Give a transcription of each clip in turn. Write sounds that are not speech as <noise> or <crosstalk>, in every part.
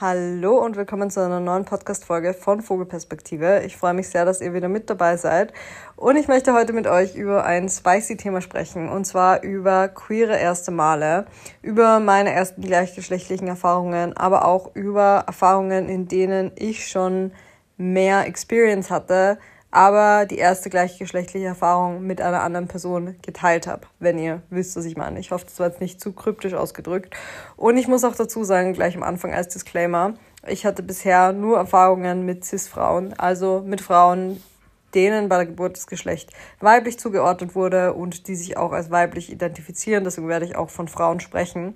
Hallo und willkommen zu einer neuen Podcast-Folge von Vogelperspektive. Ich freue mich sehr, dass ihr wieder mit dabei seid. Und ich möchte heute mit euch über ein spicy Thema sprechen. Und zwar über queere erste Male, über meine ersten gleichgeschlechtlichen Erfahrungen, aber auch über Erfahrungen, in denen ich schon mehr Experience hatte, aber die erste gleichgeschlechtliche Erfahrung mit einer anderen Person geteilt habe, wenn ihr wisst, was ich meine. Ich hoffe, das war jetzt nicht zu kryptisch ausgedrückt. Und ich muss auch dazu sagen, gleich am Anfang als Disclaimer, ich hatte bisher nur Erfahrungen mit CIS-Frauen, also mit Frauen, denen bei der Geburt das Geschlecht weiblich zugeordnet wurde und die sich auch als weiblich identifizieren. Deswegen werde ich auch von Frauen sprechen.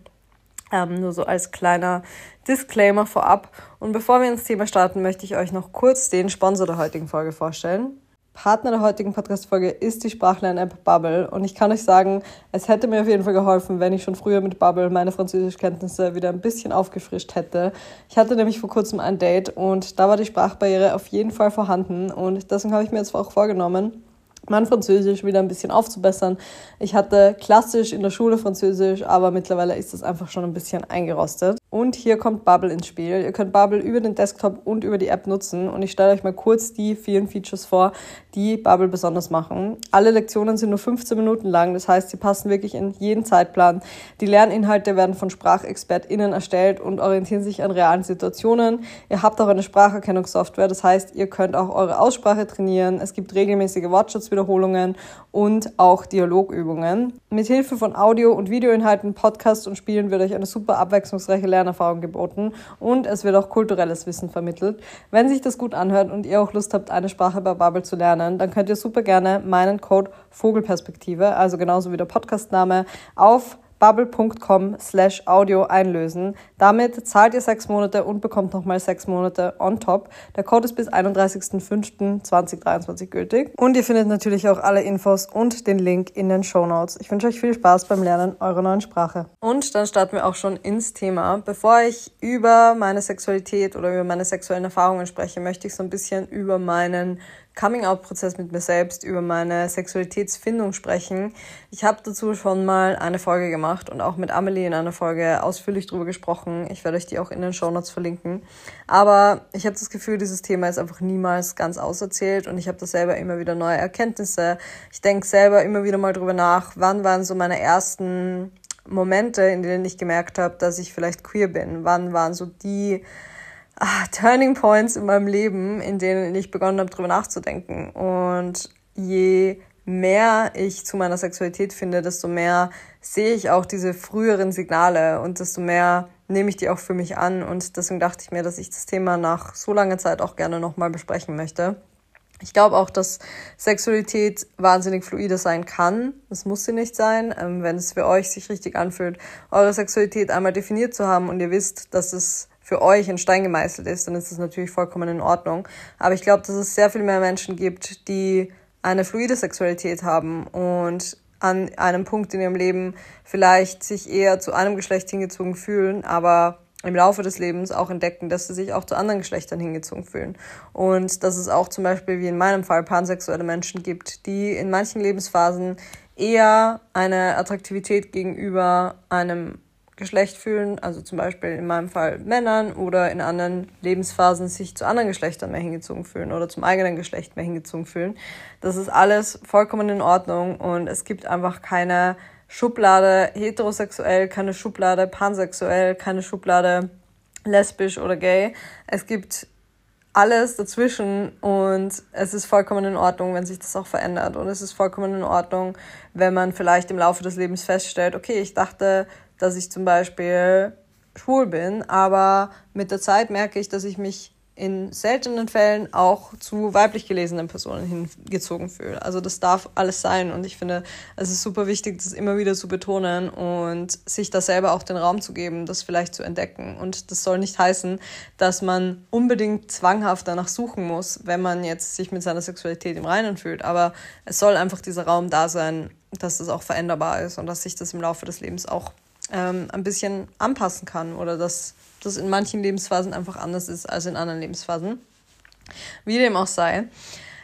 Ähm, nur so als kleiner Disclaimer vorab. Und bevor wir ins Thema starten, möchte ich euch noch kurz den Sponsor der heutigen Folge vorstellen. Partner der heutigen Podcast-Folge ist die Sprachlern-App Bubble. Und ich kann euch sagen, es hätte mir auf jeden Fall geholfen, wenn ich schon früher mit Bubble meine Französischkenntnisse wieder ein bisschen aufgefrischt hätte. Ich hatte nämlich vor kurzem ein Date und da war die Sprachbarriere auf jeden Fall vorhanden. Und deswegen habe ich mir jetzt auch vorgenommen, mein Französisch wieder ein bisschen aufzubessern. Ich hatte klassisch in der Schule Französisch, aber mittlerweile ist es einfach schon ein bisschen eingerostet. Und hier kommt Bubble ins Spiel. Ihr könnt Bubble über den Desktop und über die App nutzen. Und ich stelle euch mal kurz die vielen Features vor, die Bubble besonders machen. Alle Lektionen sind nur 15 Minuten lang. Das heißt, sie passen wirklich in jeden Zeitplan. Die Lerninhalte werden von SprachexpertInnen erstellt und orientieren sich an realen Situationen. Ihr habt auch eine Spracherkennungssoftware. Das heißt, ihr könnt auch eure Aussprache trainieren. Es gibt regelmäßige Wortschatzwiederholungen und auch Dialogübungen. Mit Hilfe von Audio- und Videoinhalten, Podcasts und Spielen wird euch eine super abwechslungsreiche Lernerfahrung geboten und es wird auch kulturelles Wissen vermittelt. Wenn sich das gut anhört und ihr auch Lust habt, eine Sprache bei Bubble zu lernen, dann könnt ihr super gerne meinen Code Vogelperspektive, also genauso wie der Podcastname, auf bubble.com slash audio einlösen. Damit zahlt ihr sechs Monate und bekommt nochmal sechs Monate on top. Der Code ist bis 31.05.2023 gültig. Und ihr findet natürlich auch alle Infos und den Link in den Show Notes. Ich wünsche euch viel Spaß beim Lernen eurer neuen Sprache. Und dann starten wir auch schon ins Thema. Bevor ich über meine Sexualität oder über meine sexuellen Erfahrungen spreche, möchte ich so ein bisschen über meinen Coming-out-Prozess mit mir selbst, über meine Sexualitätsfindung sprechen. Ich habe dazu schon mal eine Folge gemacht und auch mit Amelie in einer Folge ausführlich drüber gesprochen. Ich werde euch die auch in den Show Notes verlinken. Aber ich habe das Gefühl, dieses Thema ist einfach niemals ganz auserzählt und ich habe da selber immer wieder neue Erkenntnisse. Ich denke selber immer wieder mal drüber nach, wann waren so meine ersten Momente, in denen ich gemerkt habe, dass ich vielleicht queer bin. Wann waren so die ah, Turning Points in meinem Leben, in denen ich begonnen habe, darüber nachzudenken. Und je mehr ich zu meiner Sexualität finde, desto mehr sehe ich auch diese früheren Signale und desto mehr nehme ich die auch für mich an. Und deswegen dachte ich mir, dass ich das Thema nach so langer Zeit auch gerne nochmal besprechen möchte. Ich glaube auch, dass Sexualität wahnsinnig fluide sein kann. Das muss sie nicht sein. Ähm, wenn es für euch sich richtig anfühlt, eure Sexualität einmal definiert zu haben und ihr wisst, dass es für euch in Stein gemeißelt ist, dann ist das natürlich vollkommen in Ordnung. Aber ich glaube, dass es sehr viel mehr Menschen gibt, die eine fluide Sexualität haben und an einem Punkt in ihrem Leben vielleicht sich eher zu einem Geschlecht hingezogen fühlen, aber im Laufe des Lebens auch entdecken, dass sie sich auch zu anderen Geschlechtern hingezogen fühlen. Und dass es auch zum Beispiel wie in meinem Fall pansexuelle Menschen gibt, die in manchen Lebensphasen eher eine Attraktivität gegenüber einem Geschlecht fühlen, also zum Beispiel in meinem Fall Männern oder in anderen Lebensphasen sich zu anderen Geschlechtern mehr hingezogen fühlen oder zum eigenen Geschlecht mehr hingezogen fühlen. Das ist alles vollkommen in Ordnung und es gibt einfach keine Schublade heterosexuell, keine Schublade pansexuell, keine Schublade lesbisch oder gay. Es gibt alles dazwischen und es ist vollkommen in Ordnung, wenn sich das auch verändert und es ist vollkommen in Ordnung, wenn man vielleicht im Laufe des Lebens feststellt, okay, ich dachte, dass ich zum Beispiel schwul bin, aber mit der Zeit merke ich, dass ich mich in seltenen Fällen auch zu weiblich gelesenen Personen hingezogen fühle. Also das darf alles sein und ich finde, es ist super wichtig, das immer wieder zu betonen und sich da selber auch den Raum zu geben, das vielleicht zu entdecken. Und das soll nicht heißen, dass man unbedingt zwanghaft danach suchen muss, wenn man jetzt sich mit seiner Sexualität im Reinen fühlt. Aber es soll einfach dieser Raum da sein, dass das auch veränderbar ist und dass sich das im Laufe des Lebens auch ähm, ein bisschen anpassen kann oder dass das in manchen Lebensphasen einfach anders ist als in anderen Lebensphasen. Wie dem auch sei.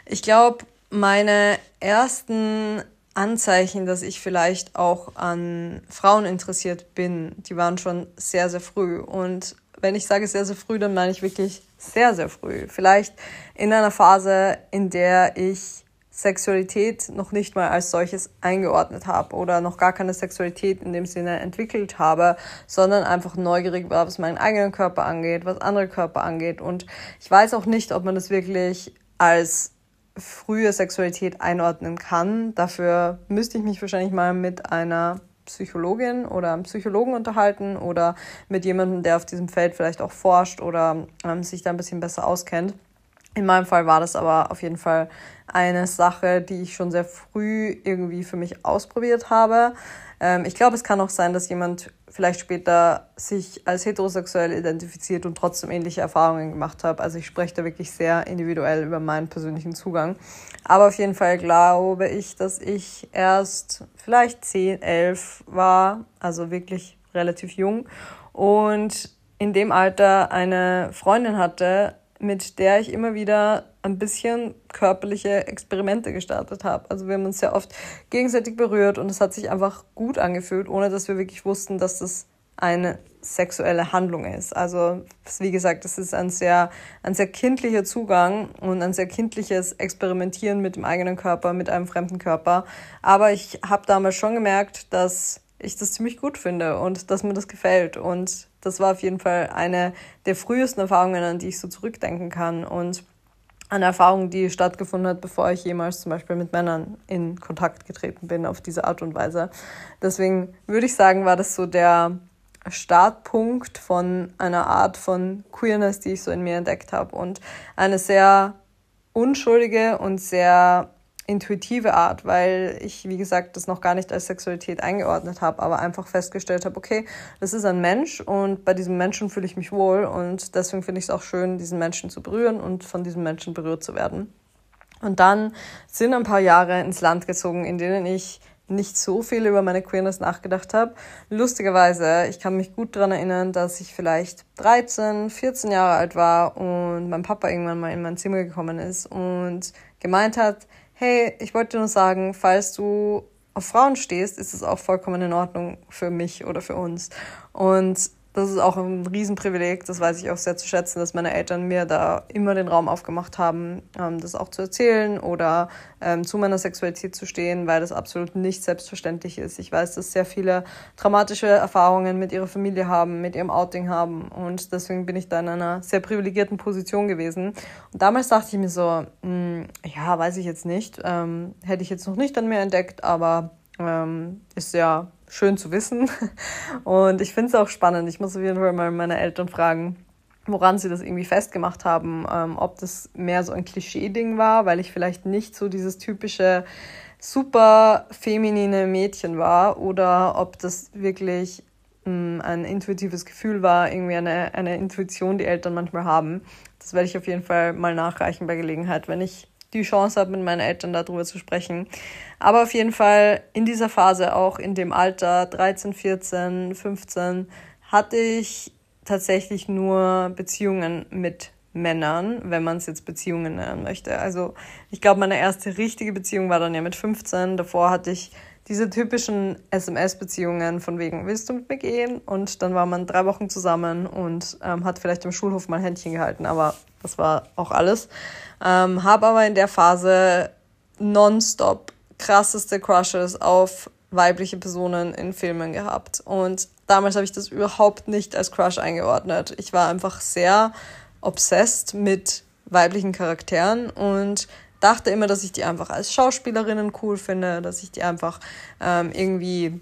Ich glaube, meine ersten Anzeichen, dass ich vielleicht auch an Frauen interessiert bin, die waren schon sehr, sehr früh. Und wenn ich sage sehr, sehr früh, dann meine ich wirklich sehr, sehr früh. Vielleicht in einer Phase, in der ich Sexualität noch nicht mal als solches eingeordnet habe oder noch gar keine Sexualität in dem Sinne entwickelt habe, sondern einfach neugierig war, was meinen eigenen Körper angeht, was andere Körper angeht. Und ich weiß auch nicht, ob man das wirklich als frühe Sexualität einordnen kann. Dafür müsste ich mich wahrscheinlich mal mit einer Psychologin oder einem Psychologen unterhalten oder mit jemandem, der auf diesem Feld vielleicht auch forscht oder ähm, sich da ein bisschen besser auskennt. In meinem Fall war das aber auf jeden Fall eine Sache, die ich schon sehr früh irgendwie für mich ausprobiert habe. Ähm, ich glaube, es kann auch sein, dass jemand vielleicht später sich als heterosexuell identifiziert und trotzdem ähnliche Erfahrungen gemacht hat. Also ich spreche da wirklich sehr individuell über meinen persönlichen Zugang. Aber auf jeden Fall glaube ich, dass ich erst vielleicht 10, 11 war, also wirklich relativ jung. Und in dem Alter eine Freundin hatte, mit der ich immer wieder ein bisschen körperliche Experimente gestartet habe. Also wir haben uns sehr oft gegenseitig berührt und es hat sich einfach gut angefühlt, ohne dass wir wirklich wussten, dass das eine sexuelle Handlung ist. Also wie gesagt, das ist ein sehr, ein sehr kindlicher Zugang und ein sehr kindliches Experimentieren mit dem eigenen Körper, mit einem fremden Körper. Aber ich habe damals schon gemerkt, dass ich das ziemlich gut finde und dass mir das gefällt. Und das war auf jeden Fall eine der frühesten Erfahrungen, an die ich so zurückdenken kann. Und eine Erfahrung, die stattgefunden hat, bevor ich jemals zum Beispiel mit Männern in Kontakt getreten bin auf diese Art und Weise. Deswegen würde ich sagen, war das so der Startpunkt von einer Art von Queerness, die ich so in mir entdeckt habe und eine sehr unschuldige und sehr intuitive Art, weil ich, wie gesagt, das noch gar nicht als Sexualität eingeordnet habe, aber einfach festgestellt habe, okay, das ist ein Mensch und bei diesem Menschen fühle ich mich wohl und deswegen finde ich es auch schön, diesen Menschen zu berühren und von diesem Menschen berührt zu werden. Und dann sind ein paar Jahre ins Land gezogen, in denen ich nicht so viel über meine Queerness nachgedacht habe. Lustigerweise, ich kann mich gut daran erinnern, dass ich vielleicht 13, 14 Jahre alt war und mein Papa irgendwann mal in mein Zimmer gekommen ist und gemeint hat, hey, ich wollte nur sagen, falls du auf Frauen stehst, ist es auch vollkommen in Ordnung für mich oder für uns. Und das ist auch ein Riesenprivileg, das weiß ich auch sehr zu schätzen, dass meine Eltern mir da immer den Raum aufgemacht haben, ähm, das auch zu erzählen oder ähm, zu meiner Sexualität zu stehen, weil das absolut nicht selbstverständlich ist. Ich weiß, dass sehr viele traumatische Erfahrungen mit ihrer Familie haben, mit ihrem Outing haben und deswegen bin ich da in einer sehr privilegierten Position gewesen. Und damals dachte ich mir so, mh, hm, ja, weiß ich jetzt nicht, ähm, hätte ich jetzt noch nicht an mir entdeckt, aber ähm, ist ja schön zu wissen. <laughs> Und ich finde es auch spannend. Ich muss auf jeden Fall mal meine Eltern fragen, woran sie das irgendwie festgemacht haben, ähm, ob das mehr so ein Klischee-Ding war, weil ich vielleicht nicht so dieses typische super feminine Mädchen war oder ob das wirklich hm, ein intuitives Gefühl war, irgendwie eine, eine Intuition, die Eltern manchmal haben. Das werde ich auf jeden Fall mal nachreichen bei Gelegenheit, wenn ich die Chance habe, mit meinen Eltern darüber zu sprechen. Aber auf jeden Fall in dieser Phase, auch in dem Alter 13, 14, 15, hatte ich tatsächlich nur Beziehungen mit Männern, wenn man es jetzt Beziehungen nennen möchte. Also ich glaube, meine erste richtige Beziehung war dann ja mit 15. Davor hatte ich diese typischen SMS-Beziehungen von wegen, willst du mit mir gehen? Und dann war man drei Wochen zusammen und ähm, hat vielleicht im Schulhof mal Händchen gehalten, aber das war auch alles. Ähm, habe aber in der Phase nonstop krasseste Crushes auf weibliche Personen in Filmen gehabt. Und damals habe ich das überhaupt nicht als Crush eingeordnet. Ich war einfach sehr obsessed mit weiblichen Charakteren und dachte immer, dass ich die einfach als Schauspielerinnen cool finde, dass ich die einfach ähm, irgendwie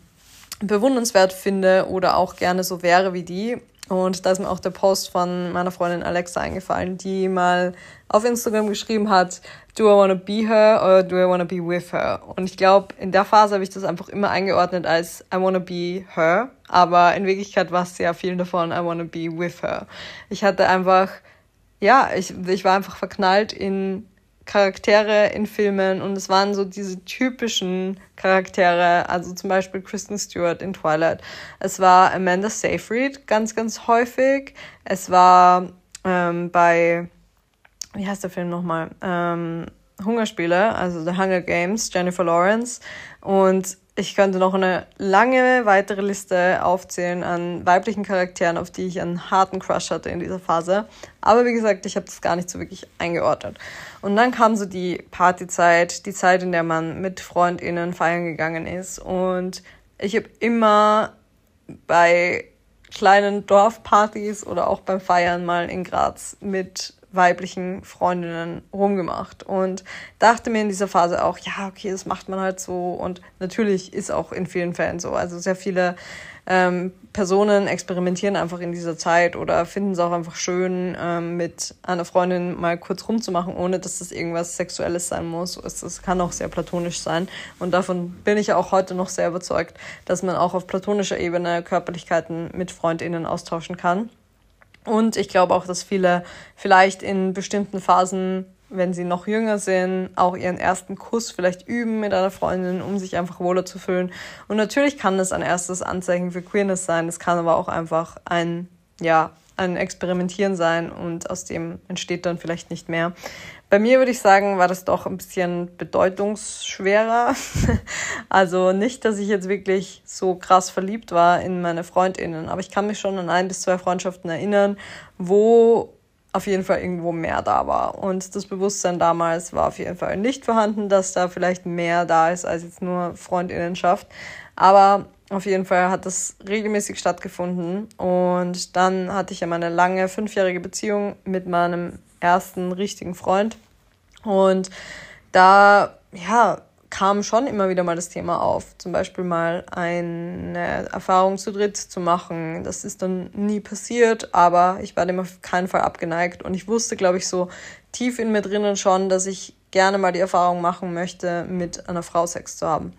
bewundernswert finde oder auch gerne so wäre wie die. Und da ist mir auch der Post von meiner Freundin Alexa eingefallen, die mal auf Instagram geschrieben hat, do I wanna be her or do I wanna be with her? Und ich glaube, in der Phase habe ich das einfach immer eingeordnet als I wanna be her, aber in Wirklichkeit war es sehr viel davon I wanna be with her. Ich hatte einfach, ja, ich, ich war einfach verknallt in Charaktere in Filmen und es waren so diese typischen Charaktere, also zum Beispiel Kristen Stewart in Twilight. Es war Amanda Seyfried ganz, ganz häufig. Es war ähm, bei, wie heißt der Film nochmal? Ähm, Hungerspiele, also The Hunger Games, Jennifer Lawrence. Und ich könnte noch eine lange weitere Liste aufzählen an weiblichen Charakteren, auf die ich einen harten Crush hatte in dieser Phase. Aber wie gesagt, ich habe das gar nicht so wirklich eingeordnet. Und dann kam so die Partyzeit, die Zeit, in der man mit FreundInnen feiern gegangen ist. Und ich habe immer bei kleinen Dorfpartys oder auch beim Feiern mal in Graz mit weiblichen Freundinnen rumgemacht und dachte mir in dieser Phase auch, ja, okay, das macht man halt so und natürlich ist auch in vielen Fällen so. Also sehr viele ähm, Personen experimentieren einfach in dieser Zeit oder finden es auch einfach schön, ähm, mit einer Freundin mal kurz rumzumachen, ohne dass das irgendwas Sexuelles sein muss. Es, kann auch sehr platonisch sein. Und davon bin ich auch heute noch sehr überzeugt, dass man auch auf platonischer Ebene Körperlichkeiten mit FreundInnen austauschen kann. Und ich glaube auch, dass viele vielleicht in bestimmten Phasen, wenn sie noch jünger sind, auch ihren ersten Kuss vielleicht üben mit einer Freundin, um sich einfach wohler zu fühlen. Und natürlich kann das ein erstes Anzeichen für Queerness sein. Es kann aber auch einfach ein, ja, ein Experimentieren sein und aus dem entsteht dann vielleicht nicht mehr. Bei mir würde ich sagen, war das doch ein bisschen bedeutungsschwerer. <laughs> also nicht, dass ich jetzt wirklich so krass verliebt war in meine Freundinnen, aber ich kann mich schon an ein bis zwei Freundschaften erinnern, wo auf jeden Fall irgendwo mehr da war. Und das Bewusstsein damals war auf jeden Fall nicht vorhanden, dass da vielleicht mehr da ist als jetzt nur Freundinnenschaft. Aber auf jeden Fall hat das regelmäßig stattgefunden. Und dann hatte ich ja meine lange fünfjährige Beziehung mit meinem ersten richtigen Freund. Und da, ja, kam schon immer wieder mal das Thema auf. Zum Beispiel mal eine Erfahrung zu dritt zu machen. Das ist dann nie passiert, aber ich war dem auf keinen Fall abgeneigt. Und ich wusste, glaube ich, so tief in mir drinnen schon, dass ich gerne mal die Erfahrung machen möchte, mit einer Frau Sex zu haben.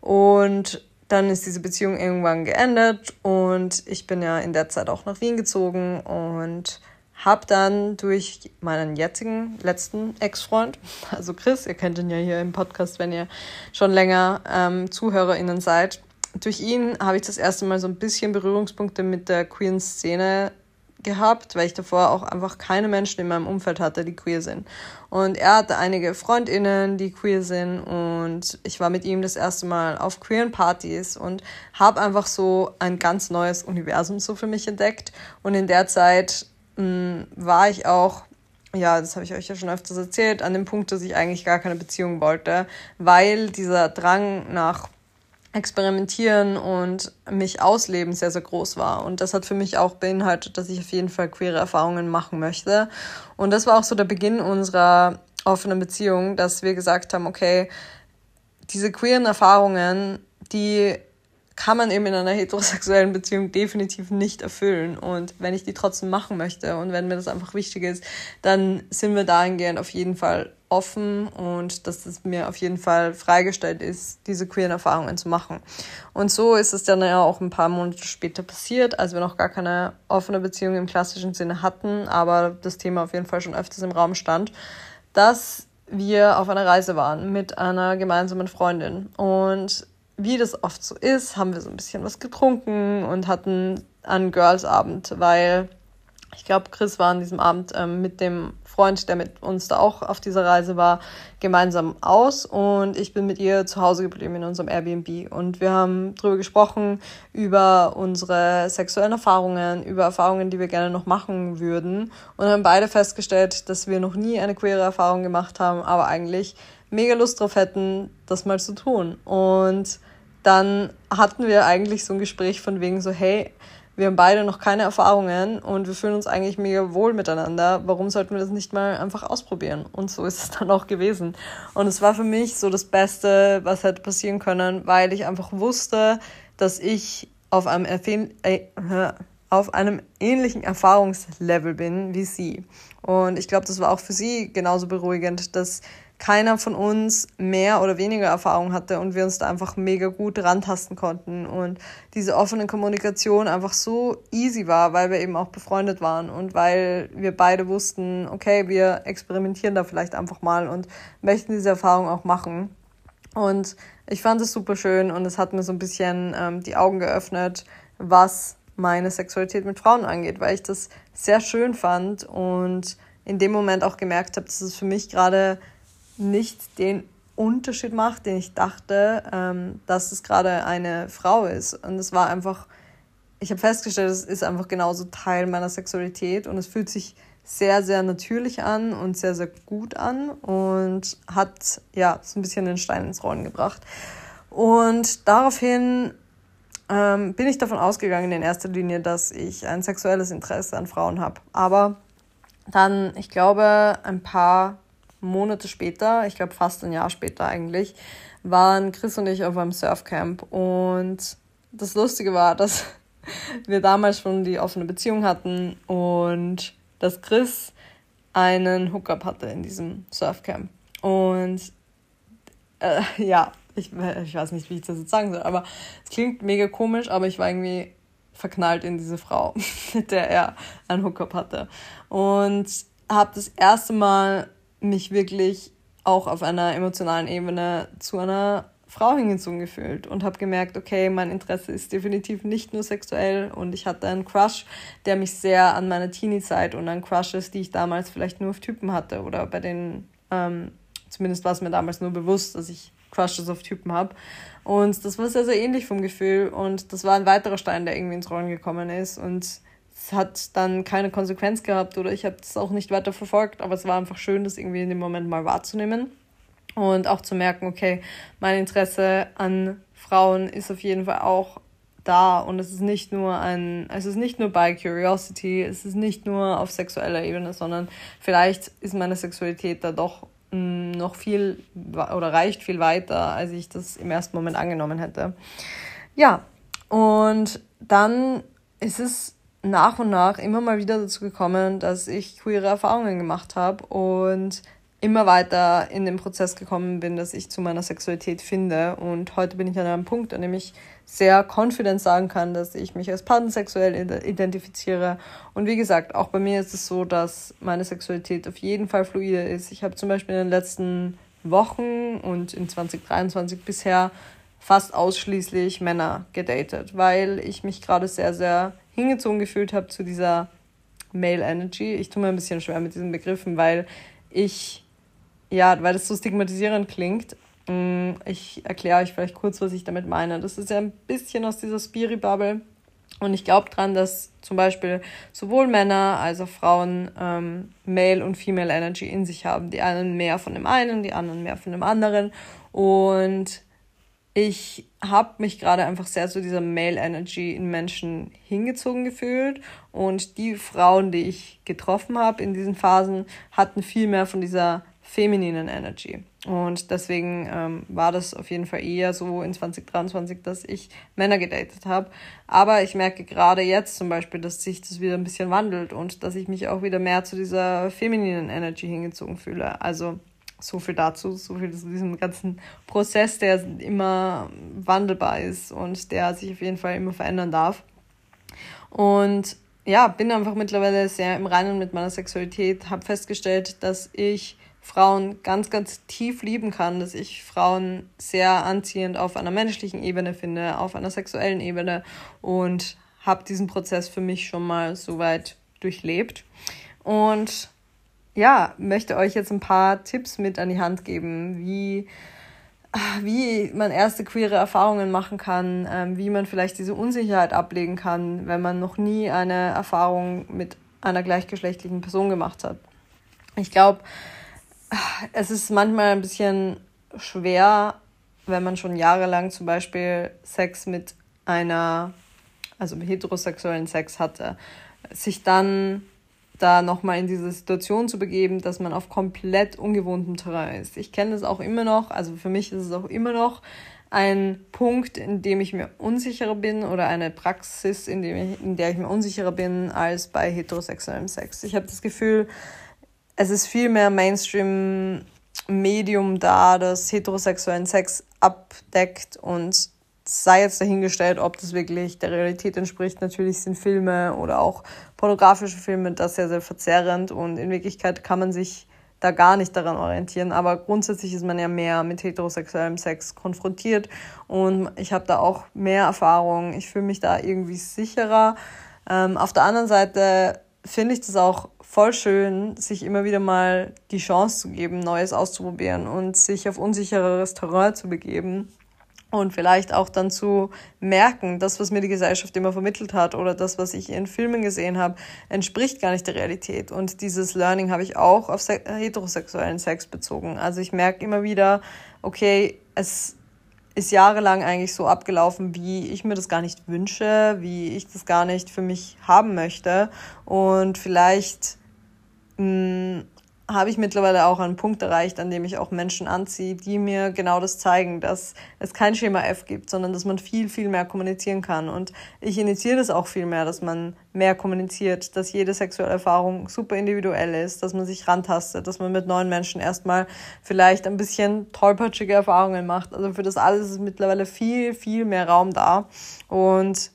Und dann ist diese Beziehung irgendwann geendet und ich bin ja in der Zeit auch nach Wien gezogen und habe dann durch meinen jetzigen letzten Ex-Freund, <laughs> also Chris, ihr kennt ihn ja hier im Podcast, wenn ihr schon länger ähm, ZuhörerInnen seid, durch ihn habe ich das erste Mal so ein bisschen Berührungspunkte mit der queeren Szene gehabt, weil ich davor auch einfach keine Menschen in meinem Umfeld hatte, die queer sind. Und er hatte einige Freundinnen, die queer sind und ich war mit ihm das erste Mal auf queeren Partys und habe einfach so ein ganz neues Universum so für mich entdeckt und in der Zeit Mm, war ich auch, ja, das habe ich euch ja schon öfters erzählt, an dem Punkt, dass ich eigentlich gar keine Beziehung wollte, weil dieser Drang nach Experimentieren und mich ausleben sehr, sehr groß war. Und das hat für mich auch beinhaltet, dass ich auf jeden Fall queere Erfahrungen machen möchte. Und das war auch so der Beginn unserer offenen Beziehung, dass wir gesagt haben, okay, diese queeren Erfahrungen, die kann man eben in einer heterosexuellen Beziehung definitiv nicht erfüllen. Und wenn ich die trotzdem machen möchte und wenn mir das einfach wichtig ist, dann sind wir dahingehend auf jeden Fall offen und dass es mir auf jeden Fall freigestellt ist, diese queeren Erfahrungen zu machen. Und so ist es dann ja auch ein paar Monate später passiert, als wir noch gar keine offene Beziehung im klassischen Sinne hatten, aber das Thema auf jeden Fall schon öfters im Raum stand, dass wir auf einer Reise waren mit einer gemeinsamen Freundin. Und wie das oft so ist, haben wir so ein bisschen was getrunken und hatten einen Girls-Abend, weil ich glaube, Chris war an diesem Abend ähm, mit dem Freund, der mit uns da auch auf dieser Reise war, gemeinsam aus und ich bin mit ihr zu Hause geblieben in unserem Airbnb und wir haben darüber gesprochen, über unsere sexuellen Erfahrungen, über Erfahrungen, die wir gerne noch machen würden und haben beide festgestellt, dass wir noch nie eine queere Erfahrung gemacht haben, aber eigentlich mega Lust drauf hätten, das mal zu tun. Und dann hatten wir eigentlich so ein Gespräch von wegen so, hey, wir haben beide noch keine Erfahrungen und wir fühlen uns eigentlich mega wohl miteinander. Warum sollten wir das nicht mal einfach ausprobieren? Und so ist es <laughs> dann auch gewesen. Und es war für mich so das Beste, was hätte passieren können, weil ich einfach wusste, dass ich auf einem, äh, auf einem ähnlichen Erfahrungslevel bin wie sie. Und ich glaube, das war auch für sie genauso beruhigend, dass keiner von uns mehr oder weniger Erfahrung hatte und wir uns da einfach mega gut rantasten konnten und diese offene Kommunikation einfach so easy war, weil wir eben auch befreundet waren und weil wir beide wussten, okay, wir experimentieren da vielleicht einfach mal und möchten diese Erfahrung auch machen. Und ich fand es super schön und es hat mir so ein bisschen ähm, die Augen geöffnet, was meine Sexualität mit Frauen angeht, weil ich das sehr schön fand und in dem Moment auch gemerkt habe, dass es für mich gerade nicht den Unterschied macht, den ich dachte, ähm, dass es gerade eine Frau ist. Und es war einfach, ich habe festgestellt, es ist einfach genauso Teil meiner Sexualität und es fühlt sich sehr, sehr natürlich an und sehr, sehr gut an und hat ja so ein bisschen den Stein ins Rollen gebracht. Und daraufhin ähm, bin ich davon ausgegangen in erster Linie, dass ich ein sexuelles Interesse an Frauen habe. Aber dann, ich glaube, ein paar Monate später, ich glaube fast ein Jahr später eigentlich, waren Chris und ich auf einem Surfcamp. Und das Lustige war, dass <laughs> wir damals schon die offene Beziehung hatten und dass Chris einen Hookup hatte in diesem Surfcamp. Und äh, ja, ich, ich weiß nicht, wie ich das jetzt sagen soll, aber es klingt mega komisch, aber ich war irgendwie verknallt in diese Frau, <laughs> mit der er einen Hookup hatte. Und habe das erste Mal mich wirklich auch auf einer emotionalen Ebene zu einer Frau hingezogen gefühlt und habe gemerkt, okay, mein Interesse ist definitiv nicht nur sexuell und ich hatte einen Crush, der mich sehr an meine Teenie-Zeit und an Crushes, die ich damals vielleicht nur auf Typen hatte oder bei den, ähm, zumindest war es mir damals nur bewusst, dass ich Crushes auf Typen habe. Und das war sehr, sehr ähnlich vom Gefühl und das war ein weiterer Stein, der irgendwie ins Rollen gekommen ist und es hat dann keine Konsequenz gehabt oder ich habe es auch nicht weiter verfolgt, aber es war einfach schön, das irgendwie in dem Moment mal wahrzunehmen und auch zu merken, okay, mein Interesse an Frauen ist auf jeden Fall auch da und es ist nicht nur ein, es ist nicht nur by Curiosity, es ist nicht nur auf sexueller Ebene, sondern vielleicht ist meine Sexualität da doch mm, noch viel oder reicht viel weiter, als ich das im ersten Moment angenommen hätte. Ja, und dann ist es nach und nach immer mal wieder dazu gekommen, dass ich queere Erfahrungen gemacht habe und immer weiter in den Prozess gekommen bin, dass ich zu meiner Sexualität finde. Und heute bin ich an einem Punkt, an dem ich sehr confident sagen kann, dass ich mich als pansexuell identifiziere. Und wie gesagt, auch bei mir ist es so, dass meine Sexualität auf jeden Fall fluide ist. Ich habe zum Beispiel in den letzten Wochen und in 2023 bisher fast ausschließlich Männer gedatet, weil ich mich gerade sehr, sehr hingezogen gefühlt habe zu dieser Male Energy. Ich tue mir ein bisschen schwer mit diesen Begriffen, weil ich ja, weil das so stigmatisierend klingt. Mm, ich erkläre euch vielleicht kurz, was ich damit meine. Das ist ja ein bisschen aus dieser Spiri-Bubble. Und ich glaube dran, dass zum Beispiel sowohl Männer als auch Frauen ähm, Male und Female Energy in sich haben. Die einen mehr von dem einen, die anderen mehr von dem anderen. Und ich habe mich gerade einfach sehr zu dieser Male Energy in Menschen hingezogen gefühlt. Und die Frauen, die ich getroffen habe in diesen Phasen, hatten viel mehr von dieser femininen Energy. Und deswegen ähm, war das auf jeden Fall eher so in 2023, dass ich Männer gedatet habe. Aber ich merke gerade jetzt zum Beispiel, dass sich das wieder ein bisschen wandelt und dass ich mich auch wieder mehr zu dieser femininen Energy hingezogen fühle. Also so viel dazu, so viel zu diesem ganzen Prozess, der immer wandelbar ist und der sich auf jeden Fall immer verändern darf. Und ja, bin einfach mittlerweile sehr im Reinen mit meiner Sexualität, habe festgestellt, dass ich Frauen ganz, ganz tief lieben kann, dass ich Frauen sehr anziehend auf einer menschlichen Ebene finde, auf einer sexuellen Ebene und habe diesen Prozess für mich schon mal soweit durchlebt. Und ja, möchte euch jetzt ein paar Tipps mit an die Hand geben, wie, wie man erste queere Erfahrungen machen kann, ähm, wie man vielleicht diese Unsicherheit ablegen kann, wenn man noch nie eine Erfahrung mit einer gleichgeschlechtlichen Person gemacht hat. Ich glaube, es ist manchmal ein bisschen schwer, wenn man schon jahrelang zum Beispiel Sex mit einer, also heterosexuellen Sex hatte, sich dann da nochmal in diese Situation zu begeben, dass man auf komplett ungewohntem Terrain ist. Ich kenne das auch immer noch, also für mich ist es auch immer noch ein Punkt, in dem ich mir unsicherer bin oder eine Praxis, in, dem ich, in der ich mir unsicherer bin als bei heterosexuellem Sex. Ich habe das Gefühl, es ist viel mehr Mainstream-Medium da, das heterosexuellen Sex abdeckt und sei jetzt dahingestellt, ob das wirklich der Realität entspricht. Natürlich sind Filme oder auch pornografische Filme das sehr, sehr verzerrend und in Wirklichkeit kann man sich da gar nicht daran orientieren. Aber grundsätzlich ist man ja mehr mit heterosexuellem Sex konfrontiert und ich habe da auch mehr Erfahrung. Ich fühle mich da irgendwie sicherer. Ähm, auf der anderen Seite finde ich das auch voll schön, sich immer wieder mal die Chance zu geben, Neues auszuprobieren und sich auf unsichereres Terrain zu begeben und vielleicht auch dann zu merken, das, was mir die Gesellschaft immer vermittelt hat oder das, was ich in Filmen gesehen habe, entspricht gar nicht der Realität. Und dieses Learning habe ich auch auf heterosexuellen Sex bezogen. Also ich merke immer wieder, okay, es ist jahrelang eigentlich so abgelaufen, wie ich mir das gar nicht wünsche, wie ich das gar nicht für mich haben möchte. Und vielleicht mh, mm, habe ich mittlerweile auch einen Punkt erreicht, an dem ich auch Menschen anziehe, die mir genau das zeigen, dass es kein Schema F gibt, sondern dass man viel, viel mehr kommunizieren kann. Und ich initiiere das auch viel mehr, dass man mehr kommuniziert, dass jede sexuelle Erfahrung super individuell ist, dass man sich rantastet, dass man mit neuen Menschen erstmal vielleicht ein bisschen tollpatschige Erfahrungen macht. Also für das alles ist mittlerweile viel, viel mehr Raum da. Und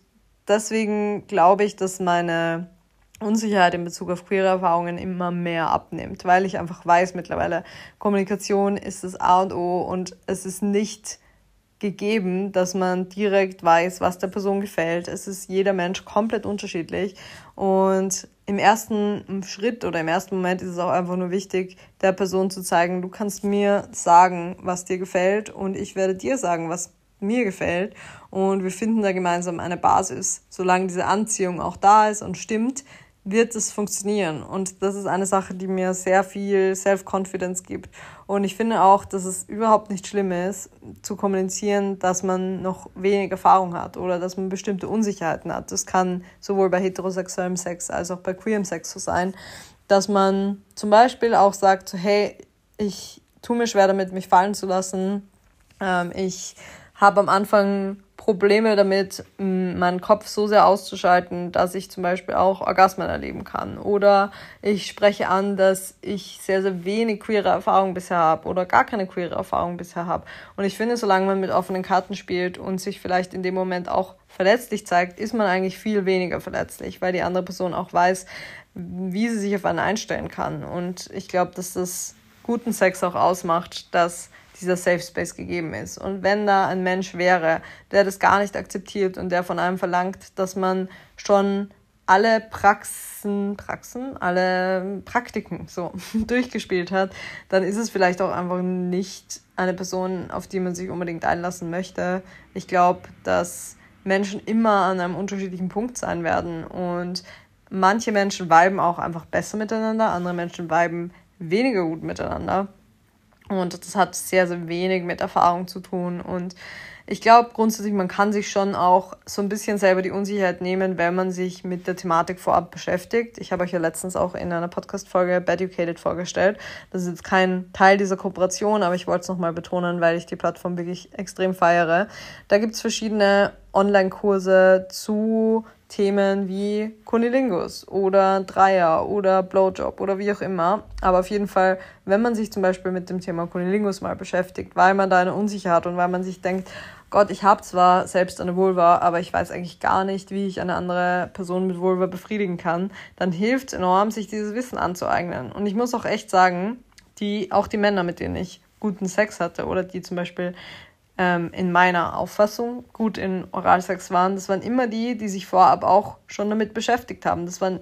deswegen glaube ich, dass meine Unsicherheit in Bezug auf queere Erfahrungen immer mehr abnimmt, weil ich einfach weiß mittlerweile, Kommunikation ist das A und O und es ist nicht gegeben, dass man direkt weiß, was der Person gefällt. Es ist jeder Mensch komplett unterschiedlich und im ersten Schritt oder im ersten Moment ist es auch einfach nur wichtig, der Person zu zeigen, du kannst mir sagen, was dir gefällt und ich werde dir sagen, was mir gefällt und wir finden da gemeinsam eine Basis. Solange diese Anziehung auch da ist und stimmt, wird es funktionieren. Und das ist eine Sache, die mir sehr viel Self-Confidence gibt. Und ich finde auch, dass es überhaupt nicht schlimm ist, zu kommunizieren, dass man noch wenig Erfahrung hat oder dass man bestimmte Unsicherheiten hat. Das kann sowohl bei heterosexuellem Sex als auch bei queerem Sex so sein, dass man zum Beispiel auch sagt, so, hey, ich tue mir schwer damit, mich fallen zu lassen. Ähm, ich habe am Anfang Probleme damit, meinen Kopf so sehr auszuschalten, dass ich zum Beispiel auch Orgasmen erleben kann. Oder ich spreche an, dass ich sehr, sehr wenig queere Erfahrung bisher habe oder gar keine queere Erfahrung bisher habe. Und ich finde, solange man mit offenen Karten spielt und sich vielleicht in dem Moment auch verletzlich zeigt, ist man eigentlich viel weniger verletzlich, weil die andere Person auch weiß, wie sie sich auf einen einstellen kann. Und ich glaube, dass das guten Sex auch ausmacht, dass dieser Safe Space gegeben ist. Und wenn da ein Mensch wäre, der das gar nicht akzeptiert und der von einem verlangt, dass man schon alle Praxen, Praxen, alle Praktiken so <laughs> durchgespielt hat, dann ist es vielleicht auch einfach nicht eine Person, auf die man sich unbedingt einlassen möchte. Ich glaube, dass Menschen immer an einem unterschiedlichen Punkt sein werden und manche Menschen viben auch einfach besser miteinander, andere Menschen viben weniger gut miteinander. Und das hat sehr, sehr wenig mit Erfahrung zu tun. Und ich glaube grundsätzlich, man kann sich schon auch so ein bisschen selber die Unsicherheit nehmen, wenn man sich mit der Thematik vorab beschäftigt. Ich habe euch ja letztens auch in einer Podcast-Folge Beducated vorgestellt. Das ist jetzt kein Teil dieser Kooperation, aber ich wollte es nochmal betonen, weil ich die Plattform wirklich extrem feiere. Da gibt es verschiedene Online-Kurse zu Themen wie Kunilingus oder Dreier oder Blowjob oder wie auch immer. Aber auf jeden Fall, wenn man sich zum Beispiel mit dem Thema Kunilingus mal beschäftigt, weil man da eine Unsicherheit hat und weil man sich denkt, Gott, ich habe zwar selbst eine Vulva, aber ich weiß eigentlich gar nicht, wie ich eine andere Person mit Vulva befriedigen kann, dann hilft enorm, sich dieses Wissen anzueignen. Und ich muss auch echt sagen, die, auch die Männer, mit denen ich guten Sex hatte oder die zum Beispiel ähm, in meiner Auffassung gut in Oralsex waren, das waren immer die, die sich vorab auch schon damit beschäftigt haben. Das waren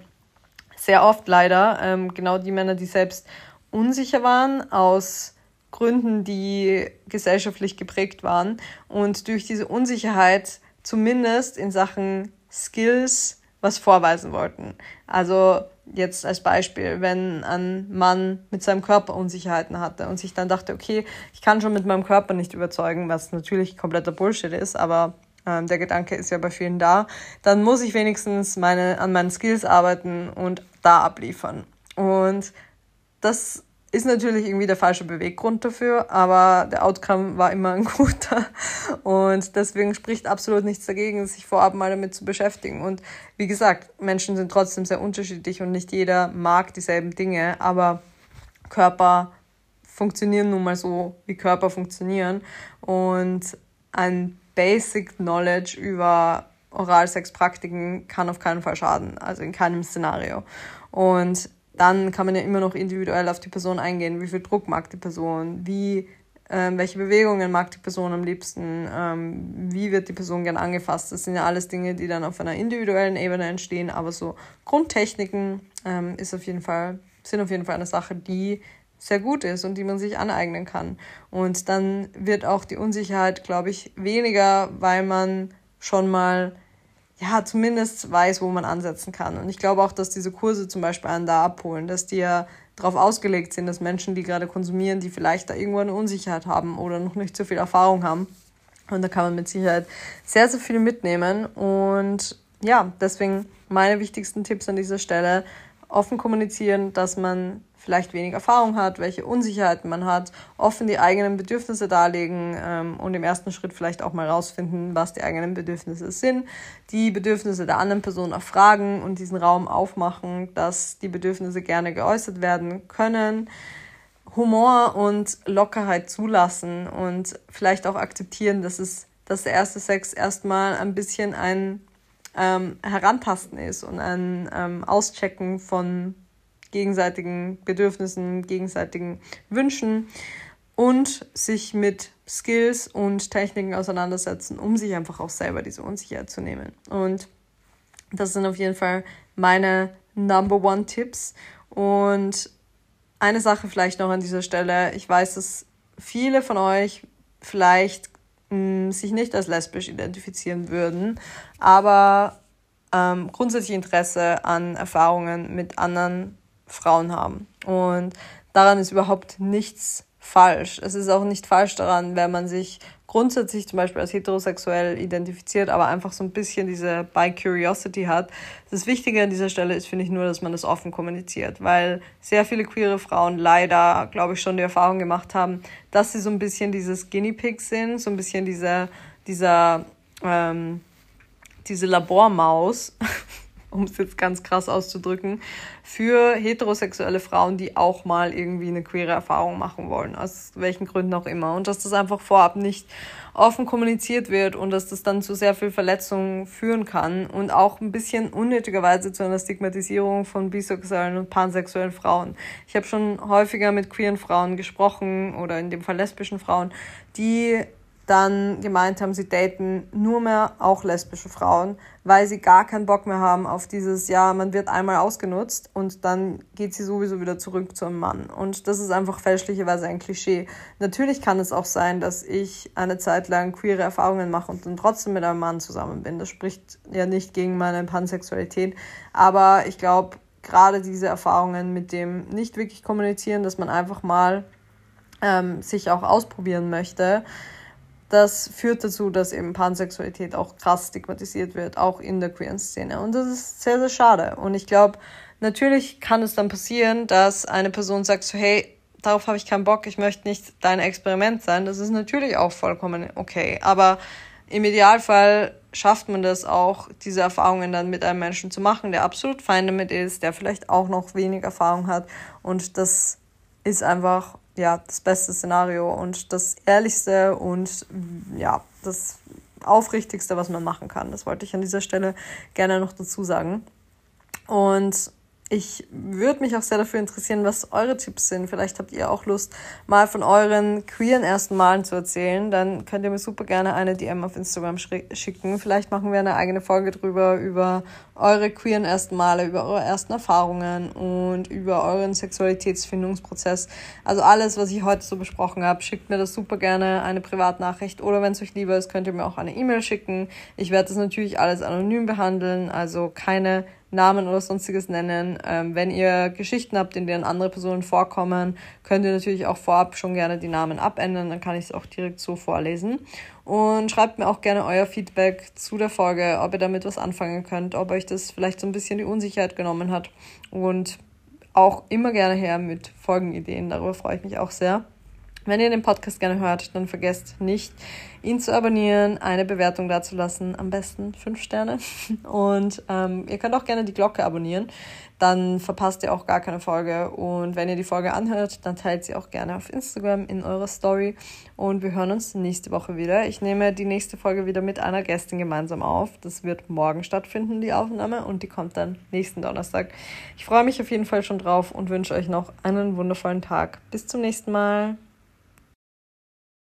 sehr oft leider ähm, genau die Männer, die selbst unsicher waren aus Gründen, die gesellschaftlich geprägt waren und durch diese Unsicherheit zumindest in Sachen Skills was vorweisen wollten. Also jetzt als Beispiel, wenn ein Mann mit seinem Körper Unsicherheiten hatte und sich dann dachte, okay, ich kann schon mit meinem Körper nicht überzeugen, was natürlich kompletter Bullshit ist, aber ähm, der Gedanke ist ja bei vielen da, dann muss ich wenigstens meine, an meinen Skills arbeiten und da abliefern. Und das ist natürlich irgendwie der falsche Beweggrund dafür, aber der Outcome war immer ein <laughs> guter. Und deswegen spricht absolut nichts dagegen, sich vorab mal damit zu beschäftigen. Und wie gesagt, Menschen sind trotzdem sehr unterschiedlich und nicht jeder mag dieselben Dinge, aber Körper funktionieren nun mal so, wie Körper funktionieren. Und ein Basic Knowledge über Oralsexpraktiken kann auf keinen Fall schaden, also in keinem Szenario. Und dann kann man ja immer noch individuell auf die Person eingehen. Wie viel Druck mag die Person? Wie, ähm, welche Bewegungen mag die Person am liebsten? Ähm, wie wird die Person gern angefasst? Das sind ja alles Dinge, die dann auf einer individuellen Ebene entstehen, aber so Grundtechniken ähm, ist auf jeden Fall, sind auf jeden Fall eine Sache, die sehr gut ist und die man sich aneignen kann. Und dann wird auch die Unsicherheit, glaube ich, weniger, weil man schon mal ja, zumindest weiß, wo man ansetzen kann. Und ich glaube auch, dass diese Kurse zum Beispiel einen da abholen, dass die ja darauf ausgelegt sind, dass Menschen, die gerade konsumieren, die vielleicht da irgendwo eine Unsicherheit haben oder noch nicht so viel Erfahrung haben. Und da kann man mit Sicherheit sehr, sehr viel mitnehmen. Und ja, deswegen meine wichtigsten Tipps an dieser Stelle. Offen kommunizieren, dass man vielleicht wenig Erfahrung hat, welche Unsicherheiten man hat, offen die eigenen Bedürfnisse darlegen ähm, und im ersten Schritt vielleicht auch mal rausfinden, was die eigenen Bedürfnisse sind, die Bedürfnisse der anderen Person erfragen und diesen Raum aufmachen, dass die Bedürfnisse gerne geäußert werden können. Humor und Lockerheit zulassen und vielleicht auch akzeptieren, dass es dass der erste Sex erstmal ein bisschen ein ähm, Herantasten ist und ein ähm, Auschecken von gegenseitigen Bedürfnissen, gegenseitigen Wünschen und sich mit Skills und Techniken auseinandersetzen, um sich einfach auch selber diese Unsicherheit zu nehmen. Und das sind auf jeden Fall meine Number One Tipps. Und eine Sache vielleicht noch an dieser Stelle. Ich weiß, dass viele von euch vielleicht mh, mm, sich nicht als lesbisch identifizieren würden, aber ähm, grundsätzlich Interesse an Erfahrungen mit anderen Frauen haben. Und daran ist überhaupt nichts falsch. Es ist auch nicht falsch daran, wenn man sich grundsätzlich zum Beispiel als heterosexuell identifiziert, aber einfach so ein bisschen diese Bi-Curiosity hat. Das Wichtige an dieser Stelle ist, finde ich, nur, dass man das offen kommuniziert, weil sehr viele queere Frauen leider, glaube ich, schon die Erfahrung gemacht haben, dass sie so ein bisschen dieses Guinea Pig sind, so ein bisschen dieser, dieser, ähm, diese Labormaus, <laughs> um es jetzt ganz krass auszudrücken, für heterosexuelle Frauen, die auch mal irgendwie eine queere Erfahrung machen wollen, aus welchen Gründen auch immer. Und dass das einfach vorab nicht offen kommuniziert wird und dass das dann zu sehr viel Verletzungen führen kann und auch ein bisschen unnötigerweise zu einer Stigmatisierung von bisexuellen und pansexuellen Frauen. Ich habe schon häufiger mit queeren Frauen gesprochen oder in dem Fall lesbischen Frauen, die dann gemeint haben, sie daten nur mehr auch lesbische Frauen, weil sie gar keinen Bock mehr haben auf dieses, ja, man wird einmal ausgenutzt und dann geht sie sowieso wieder zurück zu einem Mann. Und das ist einfach fälschlicherweise ein Klischee. Natürlich kann es auch sein, dass ich eine Zeit lang queere Erfahrungen mache und dann trotzdem mit einem Mann zusammen bin. Das spricht ja nicht gegen meine Pansexualität. Aber ich glaube, gerade diese Erfahrungen mit dem nicht wirklich kommunizieren, dass man einfach mal ähm, sich auch ausprobieren möchte, das führt dazu, dass eben Pansexualität auch krass stigmatisiert wird, auch in der queeren Szene. Und das ist sehr, sehr schade. Und ich glaube, natürlich kann es dann passieren, dass eine Person sagt so, hey, darauf habe ich keinen Bock, ich möchte nicht dein Experiment sein. Das ist natürlich auch vollkommen okay. Aber im Idealfall schafft man das auch, diese Erfahrungen dann mit einem Menschen zu machen, der absolut fein damit ist, der vielleicht auch noch wenig Erfahrung hat. Und das ist einfach ja, das beste Szenario und das ehrlichste und ja, das aufrichtigste, was man machen kann. Das wollte ich an dieser Stelle gerne noch dazu sagen. Und ich würde mich auch sehr dafür interessieren, was eure Tipps sind. Vielleicht habt ihr auch Lust, mal von euren queeren ersten Malen zu erzählen. Dann könnt ihr mir super gerne eine DM auf Instagram schicken. Vielleicht machen wir eine eigene Folge drüber, über eure queeren ersten Male, über eure ersten Erfahrungen und über euren Sexualitätsfindungsprozess. Also alles, was ich heute so besprochen habe, schickt mir das super gerne eine Privatnachricht oder wenn es euch lieber ist, könnt ihr mir auch eine E-Mail schicken. Ich werde das natürlich alles anonym behandeln, also keine Namen oder sonstiges nennen. Ähm, wenn ihr Geschichten habt, in denen andere Personen vorkommen, könnt ihr natürlich auch vorab schon gerne die Namen abändern, dann kann ich es auch direkt so vorlesen. Und schreibt mir auch gerne euer Feedback zu der Folge, ob ihr damit was anfangen könnt, ob euch das vielleicht so ein bisschen die Unsicherheit genommen hat. Und auch immer gerne her mit Folgenideen, darüber freue ich mich auch sehr. Wenn ihr den Podcast gerne hört, dann vergesst nicht, ihn zu abonnieren, eine Bewertung dazulassen, am besten fünf Sterne. <laughs> Und ähm, ihr könnt auch gerne die Glocke abonnieren, dann verpasst ihr auch gar keine Folge. Und wenn ihr die Folge anhört, dann teilt sie auch gerne auf Instagram in eurer Story. Und wir hören uns nächste Woche wieder. Ich nehme die nächste Folge wieder mit einer Gästin gemeinsam auf. Das wird morgen stattfinden, die Aufnahme, und die kommt dann nächsten Donnerstag. Ich freue mich auf jeden Fall schon drauf und wünsche euch noch einen wundervollen Tag. Bis zum nächsten Mal.